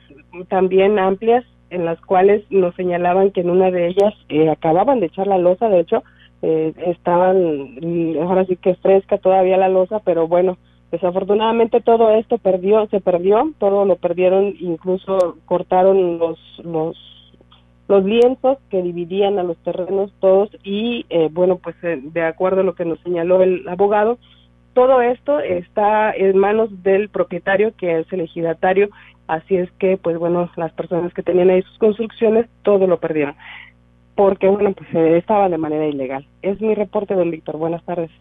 también amplias en las cuales nos señalaban que en una de ellas eh, acababan de echar la losa, de hecho, eh, estaban, ahora sí que fresca todavía la losa, pero bueno, desafortunadamente todo esto perdió, se perdió, todo lo perdieron, incluso cortaron los, los, los lienzos que dividían a los terrenos todos y eh, bueno, pues eh, de acuerdo a lo que nos señaló el abogado, todo esto está en manos del propietario que es el ejidatario Así es que, pues bueno, las personas que tenían ahí sus construcciones, todo lo perdieron. Porque, bueno, pues eh, estaba de manera ilegal. Es mi reporte, don Víctor. Buenas tardes.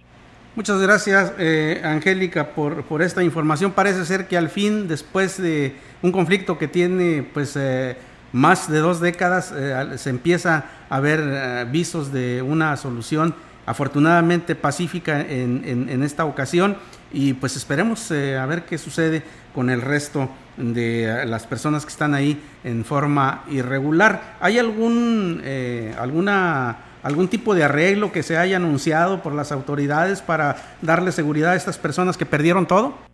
Muchas gracias, eh, Angélica, por, por esta información. Parece ser que al fin, después de un conflicto que tiene, pues, eh, más de dos décadas, eh, se empieza a ver eh, visos de una solución afortunadamente pacífica en, en, esta ocasión y pues esperemos eh, a ver qué sucede con el resto de eh, las personas que están ahí en forma irregular. ¿Hay algún, eh, alguna, algún tipo de arreglo que se haya anunciado por las autoridades para darle seguridad a estas personas que perdieron todo?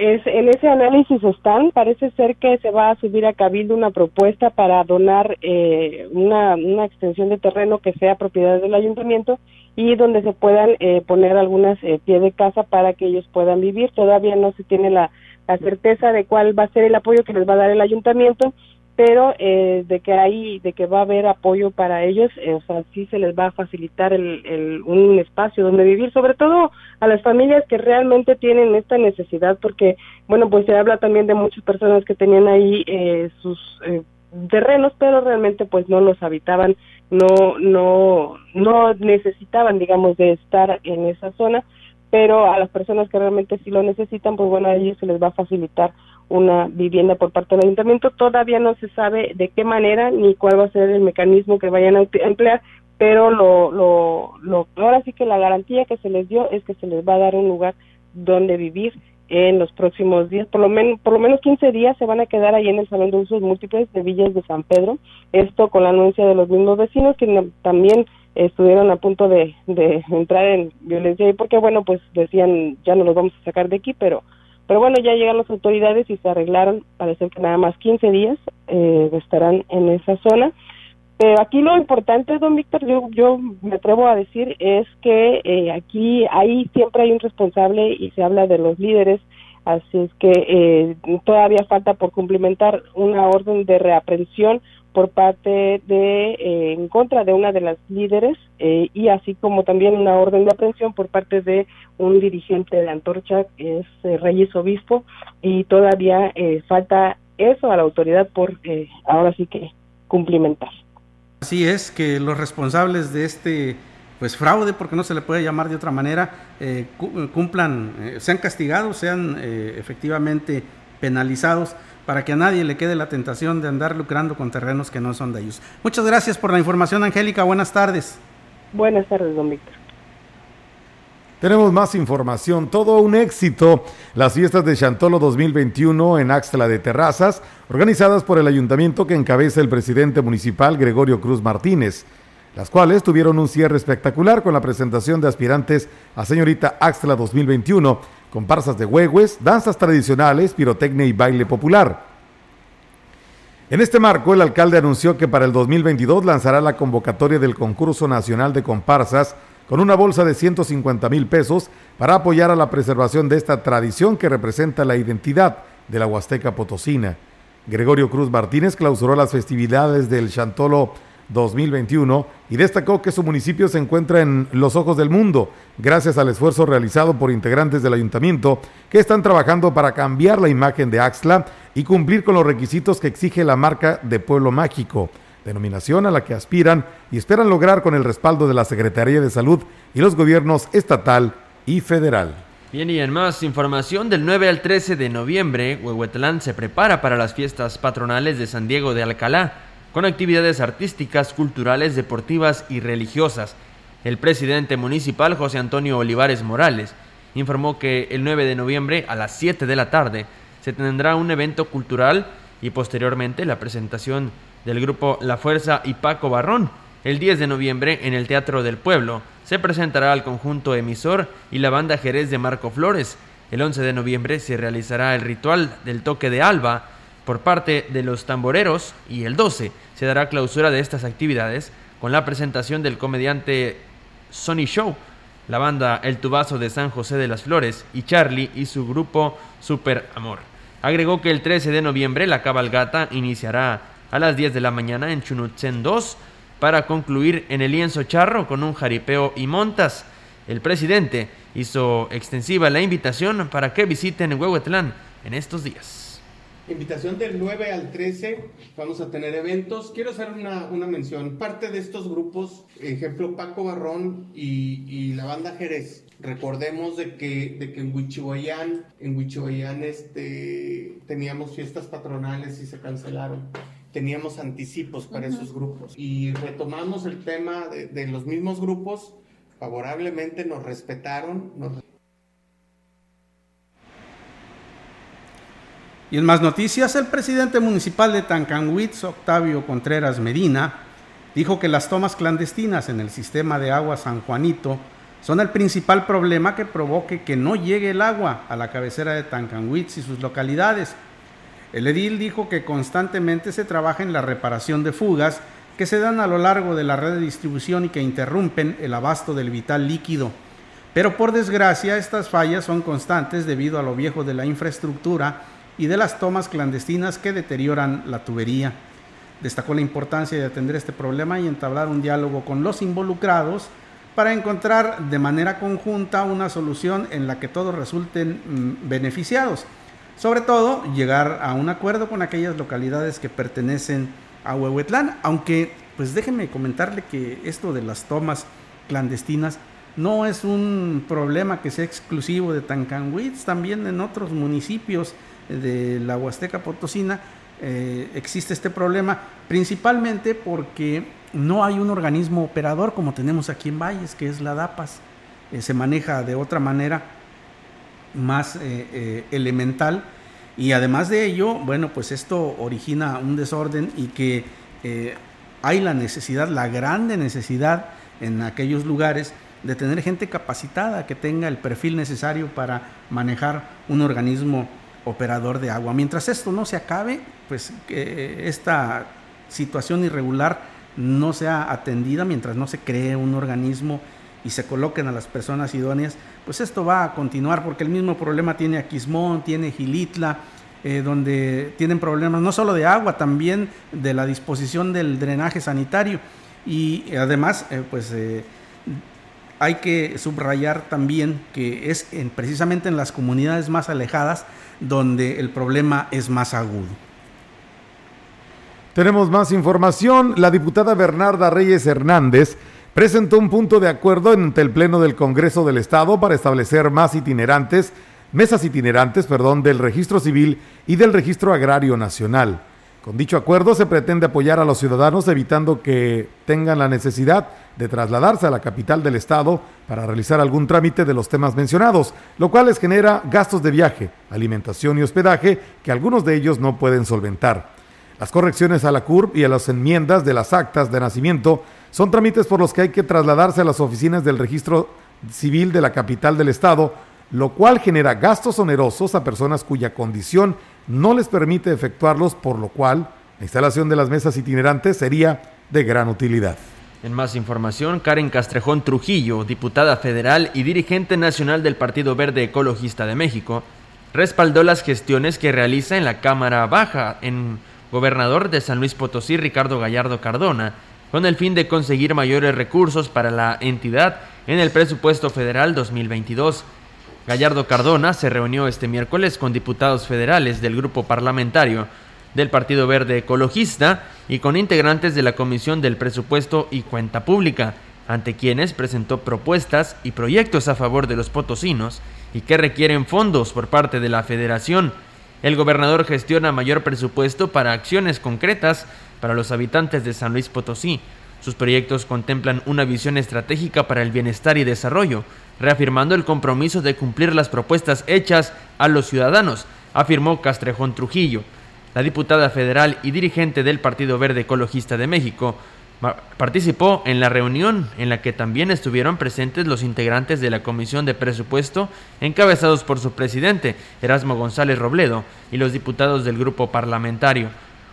Es, en ese análisis están, parece ser que se va a subir a Cabildo una propuesta para donar eh, una, extensión de terreno que sea propiedad del ayuntamiento y donde se puedan eh, poner algunas eh, pie de casa para que ellos puedan vivir. Todavía no se tiene la, la certeza de cuál va a ser el apoyo que les va a dar el ayuntamiento, pero eh, de que hay, de que va a haber apoyo para ellos, eh, o sea, sí se les va a facilitar el, el, un espacio donde vivir, sobre todo a las familias que realmente tienen esta necesidad, porque, bueno, pues se habla también de muchas personas que tenían ahí eh, sus eh, terrenos, pero realmente pues no los habitaban, no, no, no necesitaban, digamos, de estar en esa zona, pero a las personas que realmente sí lo necesitan, pues bueno, a ellos se les va a facilitar una vivienda por parte del ayuntamiento. Todavía no se sabe de qué manera ni cuál va a ser el mecanismo que vayan a emplear, pero lo, lo, lo, ahora sí que la garantía que se les dio es que se les va a dar un lugar donde vivir en los próximos días, por lo menos por lo menos 15 días se van a quedar ahí en el salón de usos múltiples de Villas de San Pedro, esto con la anuncia de los mismos vecinos que también estuvieron a punto de, de entrar en violencia y porque bueno pues decían ya no los vamos a sacar de aquí pero pero bueno, ya llegan las autoridades y se arreglaron, parece que nada más 15 días eh, estarán en esa zona. Pero aquí lo importante, don Víctor, yo, yo me atrevo a decir, es que eh, aquí ahí siempre hay un responsable y se habla de los líderes, así es que eh, todavía falta por cumplimentar una orden de reaprensión por parte de eh, en contra de una de las líderes eh, y así como también una orden de aprehensión por parte de un dirigente de Antorcha que es eh, Reyes Obispo y todavía eh, falta eso a la autoridad por ahora sí que cumplimentar. Así es que los responsables de este pues fraude, porque no se le puede llamar de otra manera, cumplan, sean castigados, sean efectivamente penalizados para que a nadie le quede la tentación de andar lucrando con terrenos que no son de ellos. Muchas gracias por la información, Angélica. Buenas tardes. Buenas tardes, don Víctor. Tenemos más información. Todo un éxito. Las fiestas de Chantolo 2021 en Axtla de Terrazas, organizadas por el ayuntamiento que encabeza el presidente municipal Gregorio Cruz Martínez, las cuales tuvieron un cierre espectacular con la presentación de aspirantes a señorita Axtla 2021, comparsas de huehues, danzas tradicionales, pirotecnia y baile popular. En este marco, el alcalde anunció que para el 2022 lanzará la convocatoria del concurso nacional de comparsas con una bolsa de 150 mil pesos para apoyar a la preservación de esta tradición que representa la identidad de la Huasteca Potosina. Gregorio Cruz Martínez clausuró las festividades del Chantolo 2021 y destacó que su municipio se encuentra en los ojos del mundo gracias al esfuerzo realizado por integrantes del ayuntamiento que están trabajando para cambiar la imagen de Axla y cumplir con los requisitos que exige la marca de Pueblo Mágico, denominación a la que aspiran y esperan lograr con el respaldo de la Secretaría de Salud y los gobiernos estatal y federal. Bien, y en más información, del 9 al 13 de noviembre, Huehuetlán se prepara para las fiestas patronales de San Diego de Alcalá, con actividades artísticas, culturales, deportivas y religiosas. El presidente municipal, José Antonio Olivares Morales, informó que el 9 de noviembre a las 7 de la tarde se tendrá un evento cultural y posteriormente la presentación del grupo La Fuerza y Paco Barrón. El 10 de noviembre en el Teatro del Pueblo se presentará al conjunto emisor y la banda Jerez de Marco Flores. El 11 de noviembre se realizará el ritual del toque de alba por parte de los tamboreros y el 12 se dará clausura de estas actividades con la presentación del comediante Sony Show, la banda El Tubazo de San José de las Flores y Charlie y su grupo Super Amor. Agregó que el 13 de noviembre la cabalgata iniciará a las 10 de la mañana en Chunutzen 2 para concluir en el lienzo charro con un jaripeo y montas. El presidente hizo extensiva la invitación para que visiten Huehuetlán en estos días. Invitación del 9 al 13, vamos a tener eventos. Quiero hacer una, una mención. Parte de estos grupos, ejemplo Paco Barrón y, y la banda Jerez, recordemos de que, de que en Huichihuayán, en Huichihuayán este, teníamos fiestas patronales y se cancelaron teníamos anticipos para esos grupos. Y retomamos el tema de, de, los mismos grupos, favorablemente nos respetaron. Nos... Y en más noticias, el presidente municipal de Tancanwitz, Octavio Contreras Medina, dijo que las tomas clandestinas en el sistema de agua San Juanito son el principal problema que provoque que no llegue el agua a la cabecera de Tancanwitz y sus localidades. El edil dijo que constantemente se trabaja en la reparación de fugas que se dan a lo largo de la red de distribución y que interrumpen el abasto del vital líquido. Pero por desgracia estas fallas son constantes debido a lo viejo de la infraestructura y de las tomas clandestinas que deterioran la tubería. Destacó la importancia de atender este problema y entablar un diálogo con los involucrados para encontrar de manera conjunta una solución en la que todos resulten mm, beneficiados. Sobre todo, llegar a un acuerdo con aquellas localidades que pertenecen a Huehuetlán, aunque pues déjenme comentarle que esto de las tomas clandestinas no es un problema que sea exclusivo de Tancanwitz, también en otros municipios de la Huasteca Potosina eh, existe este problema, principalmente porque no hay un organismo operador como tenemos aquí en Valles, que es la DAPAS, eh, se maneja de otra manera más eh, elemental. Y además de ello, bueno, pues esto origina un desorden y que hay la necesidad, la grande necesidad en aquellos lugares de tener gente capacitada que tenga el perfil necesario para manejar un organismo operador de agua. Mientras esto no se acabe, pues eh, esta situación irregular no sea atendida, mientras no se cree un organismo y se coloquen a las personas idóneas, pues esto va a continuar porque el mismo problema tiene Aquismón, tiene Gilitla, eh, donde tienen problemas no solo de agua, también de la disposición del drenaje sanitario. Y además, eh, pues eh, hay que subrayar también que es en, precisamente en las comunidades más alejadas donde el problema es más agudo. Tenemos más información. La diputada Bernarda Reyes Hernández presentó un punto de acuerdo ante el Pleno del Congreso del Estado para establecer más itinerantes, mesas itinerantes, perdón, del Registro Civil y del Registro Agrario Nacional. Con dicho acuerdo se pretende apoyar a los ciudadanos evitando que tengan la necesidad de trasladarse a la capital del estado para realizar algún trámite de los temas mencionados, lo cual les genera gastos de viaje, alimentación y hospedaje que algunos de ellos no pueden solventar. Las correcciones a la CURP y a las enmiendas de las actas de nacimiento son trámites por los que hay que trasladarse a las oficinas del registro civil de la capital del estado, lo cual genera gastos onerosos a personas cuya condición no les permite efectuarlos, por lo cual La instalación de las mesas itinerantes sería de gran utilidad. En más información, Karen Castrejón Trujillo, diputada federal y dirigente nacional del Partido Verde Ecologista de México, respaldó las gestiones que realiza en la Cámara Baja en gobernador de San Luis Potosí, Ricardo Gallardo Cardona, con el fin de conseguir mayores recursos para la entidad en el presupuesto federal 2022. Gallardo Cardona se reunió este miércoles con diputados federales del grupo parlamentario del Partido Verde Ecologista y con integrantes de la Comisión del Presupuesto y Cuenta Pública, ante quienes presentó propuestas y proyectos a favor de los potosinos y que requieren fondos por parte de la Federación. El gobernador gestiona mayor presupuesto para acciones concretas para los habitantes de San Luis Potosí. Sus proyectos contemplan una visión estratégica para el bienestar y desarrollo, reafirmando el compromiso de cumplir las propuestas hechas a los ciudadanos, afirmó Castrejón Trujillo. La diputada federal y dirigente del Partido Verde Ecologista de México participó en la reunión en la que también estuvieron presentes los integrantes de la Comisión de Presupuesto, encabezados por su presidente, Erasmo González Robledo, y los diputados del grupo parlamentario.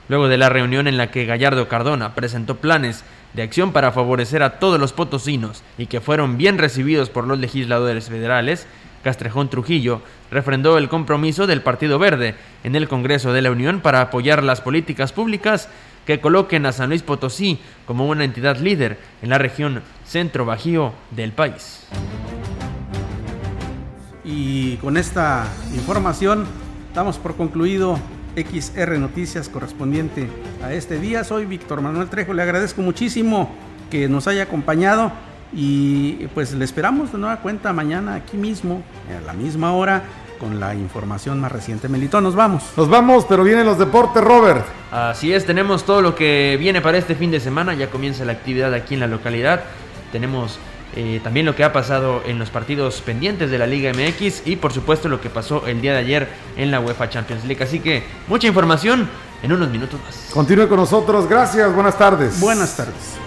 Luego de la reunión en la que Gallardo Cardona presentó planes de acción para favorecer a todos los potosinos y que fueron bien recibidos por los legisladores federales, Castrejón Trujillo refrendó el compromiso del Partido Verde en el Congreso de la Unión para apoyar las políticas públicas que coloquen a San Luis Potosí como una entidad líder en la región centro-bajío del país. Y con esta información damos por concluido XR Noticias correspondiente a este día. Soy Víctor Manuel Trejo, le agradezco muchísimo que nos haya acompañado y pues le esperamos de nueva cuenta mañana aquí mismo, a la misma hora, con la información más reciente. Melito, nos vamos. Nos vamos, pero vienen los deportes, Robert. Así es, tenemos todo lo que viene para este fin de semana. Ya comienza la actividad aquí en la localidad. Tenemos eh, también lo que ha pasado en los partidos pendientes de la Liga MX y por supuesto lo que pasó el día de ayer en la UEFA Champions League. Así que mucha información en unos minutos más. Continúe con nosotros, gracias, buenas tardes. Buenas tardes.